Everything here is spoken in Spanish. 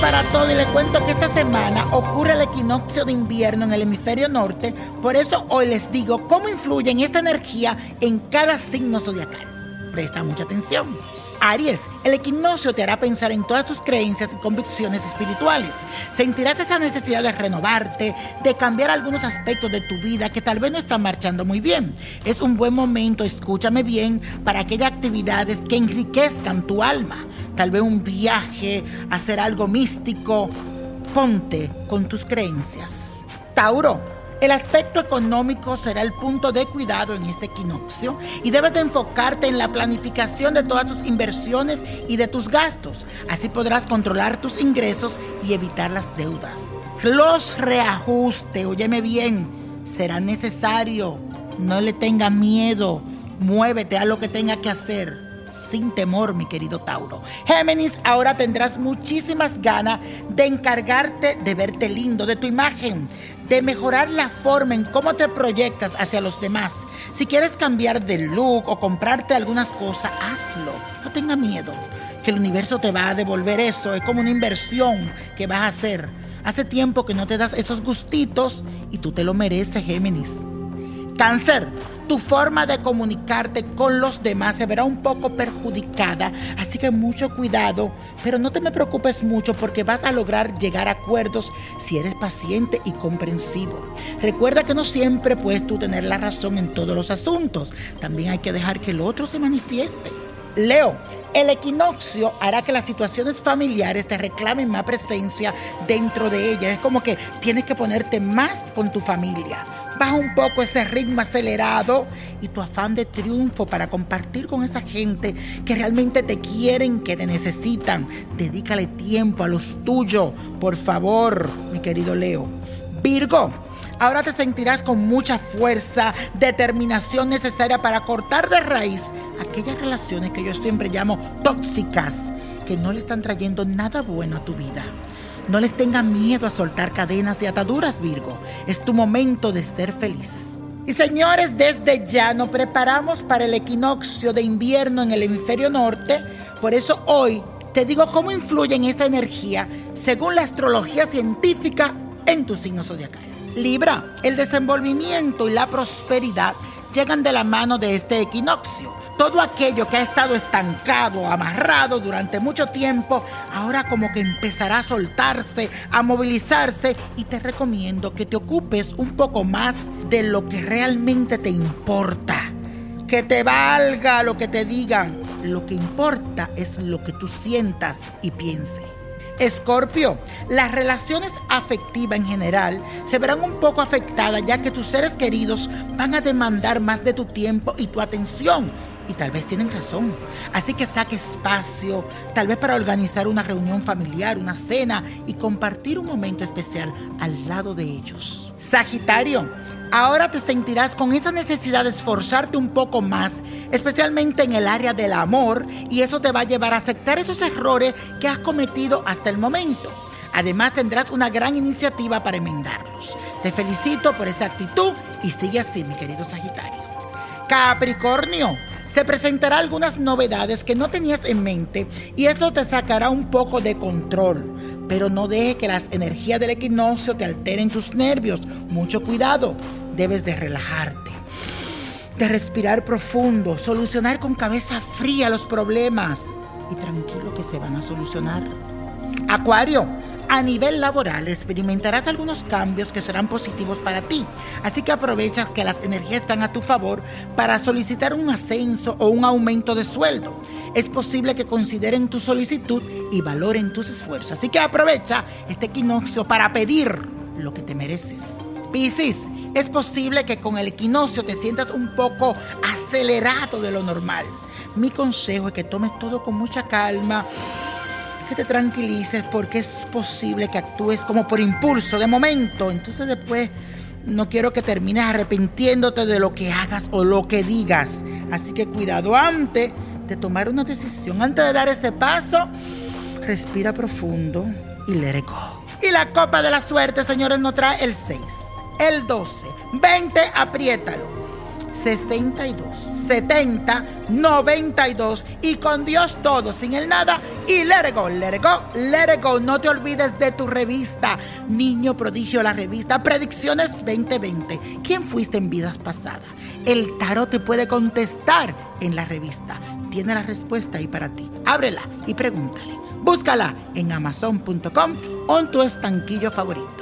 para todo y le cuento que esta semana ocurre el equinoccio de invierno en el hemisferio norte. Por eso hoy les digo cómo influye en esta energía en cada signo zodiacal. Presta mucha atención. Aries, el equinoccio te hará pensar en todas tus creencias y convicciones espirituales. Sentirás esa necesidad de renovarte, de cambiar algunos aspectos de tu vida que tal vez no están marchando muy bien. Es un buen momento, escúchame bien, para aquellas actividades que enriquezcan tu alma. Tal vez un viaje, hacer algo místico. Ponte con tus creencias. Tauro, el aspecto económico será el punto de cuidado en este equinoccio y debes de enfocarte en la planificación de todas tus inversiones y de tus gastos. Así podrás controlar tus ingresos y evitar las deudas. Los reajustes, óyeme bien, será necesario. No le tenga miedo. Muévete a lo que tenga que hacer sin temor, mi querido Tauro. Géminis, ahora tendrás muchísimas ganas de encargarte de verte lindo, de tu imagen, de mejorar la forma en cómo te proyectas hacia los demás. Si quieres cambiar de look o comprarte algunas cosas, hazlo. No tenga miedo, que el universo te va a devolver eso. Es como una inversión que vas a hacer. Hace tiempo que no te das esos gustitos y tú te lo mereces, Géminis. Cáncer, tu forma de comunicarte con los demás se verá un poco perjudicada, así que mucho cuidado, pero no te me preocupes mucho porque vas a lograr llegar a acuerdos si eres paciente y comprensivo. Recuerda que no siempre puedes tú tener la razón en todos los asuntos, también hay que dejar que el otro se manifieste. Leo, el equinoccio hará que las situaciones familiares te reclamen más presencia dentro de ellas. Es como que tienes que ponerte más con tu familia baja un poco ese ritmo acelerado y tu afán de triunfo para compartir con esa gente que realmente te quieren, que te necesitan. Dedícale tiempo a los tuyos, por favor, mi querido Leo. Virgo, ahora te sentirás con mucha fuerza, determinación necesaria para cortar de raíz aquellas relaciones que yo siempre llamo tóxicas, que no le están trayendo nada bueno a tu vida. No les tenga miedo a soltar cadenas y ataduras, Virgo. Es tu momento de ser feliz. Y señores, desde ya nos preparamos para el equinoccio de invierno en el hemisferio norte. Por eso hoy te digo cómo influye esta energía según la astrología científica en tu signo zodiacal. Libra, el desenvolvimiento y la prosperidad llegan de la mano de este equinoccio. Todo aquello que ha estado estancado, amarrado durante mucho tiempo, ahora como que empezará a soltarse, a movilizarse y te recomiendo que te ocupes un poco más de lo que realmente te importa. Que te valga lo que te digan. Lo que importa es lo que tú sientas y pienses. Escorpio, las relaciones afectivas en general se verán un poco afectadas ya que tus seres queridos van a demandar más de tu tiempo y tu atención y tal vez tienen razón. Así que saque espacio, tal vez para organizar una reunión familiar, una cena y compartir un momento especial al lado de ellos. Sagitario, ahora te sentirás con esa necesidad de esforzarte un poco más, especialmente en el área del amor, y eso te va a llevar a aceptar esos errores que has cometido hasta el momento. Además tendrás una gran iniciativa para enmendarlos. Te felicito por esa actitud y sigue así, mi querido Sagitario. Capricornio, se presentará algunas novedades que no tenías en mente y esto te sacará un poco de control. Pero no deje que las energías del equinoccio te alteren tus nervios. Mucho cuidado. Debes de relajarte, de respirar profundo, solucionar con cabeza fría los problemas y tranquilo que se van a solucionar. Acuario, a nivel laboral experimentarás algunos cambios que serán positivos para ti, así que aprovechas que las energías están a tu favor para solicitar un ascenso o un aumento de sueldo. Es posible que consideren tu solicitud y valoren tus esfuerzos, así que aprovecha este equinoccio para pedir lo que te mereces. Piscis, es posible que con el equinoccio te sientas un poco acelerado de lo normal. Mi consejo es que tomes todo con mucha calma que te tranquilices porque es posible que actúes como por impulso de momento. Entonces después no quiero que termines arrepintiéndote de lo que hagas o lo que digas. Así que cuidado antes de tomar una decisión, antes de dar ese paso, respira profundo y let it. Y la copa de la suerte, señores, nos trae el 6, el 12, 20, apriétalo. 62 70 92 y con Dios todo, sin el nada y let it go, let go, let go. No te olvides de tu revista Niño Prodigio, la revista Predicciones 2020. ¿Quién fuiste en vidas pasadas? El tarot te puede contestar en la revista. Tiene la respuesta ahí para ti. Ábrela y pregúntale. Búscala en amazon.com o en tu estanquillo favorito.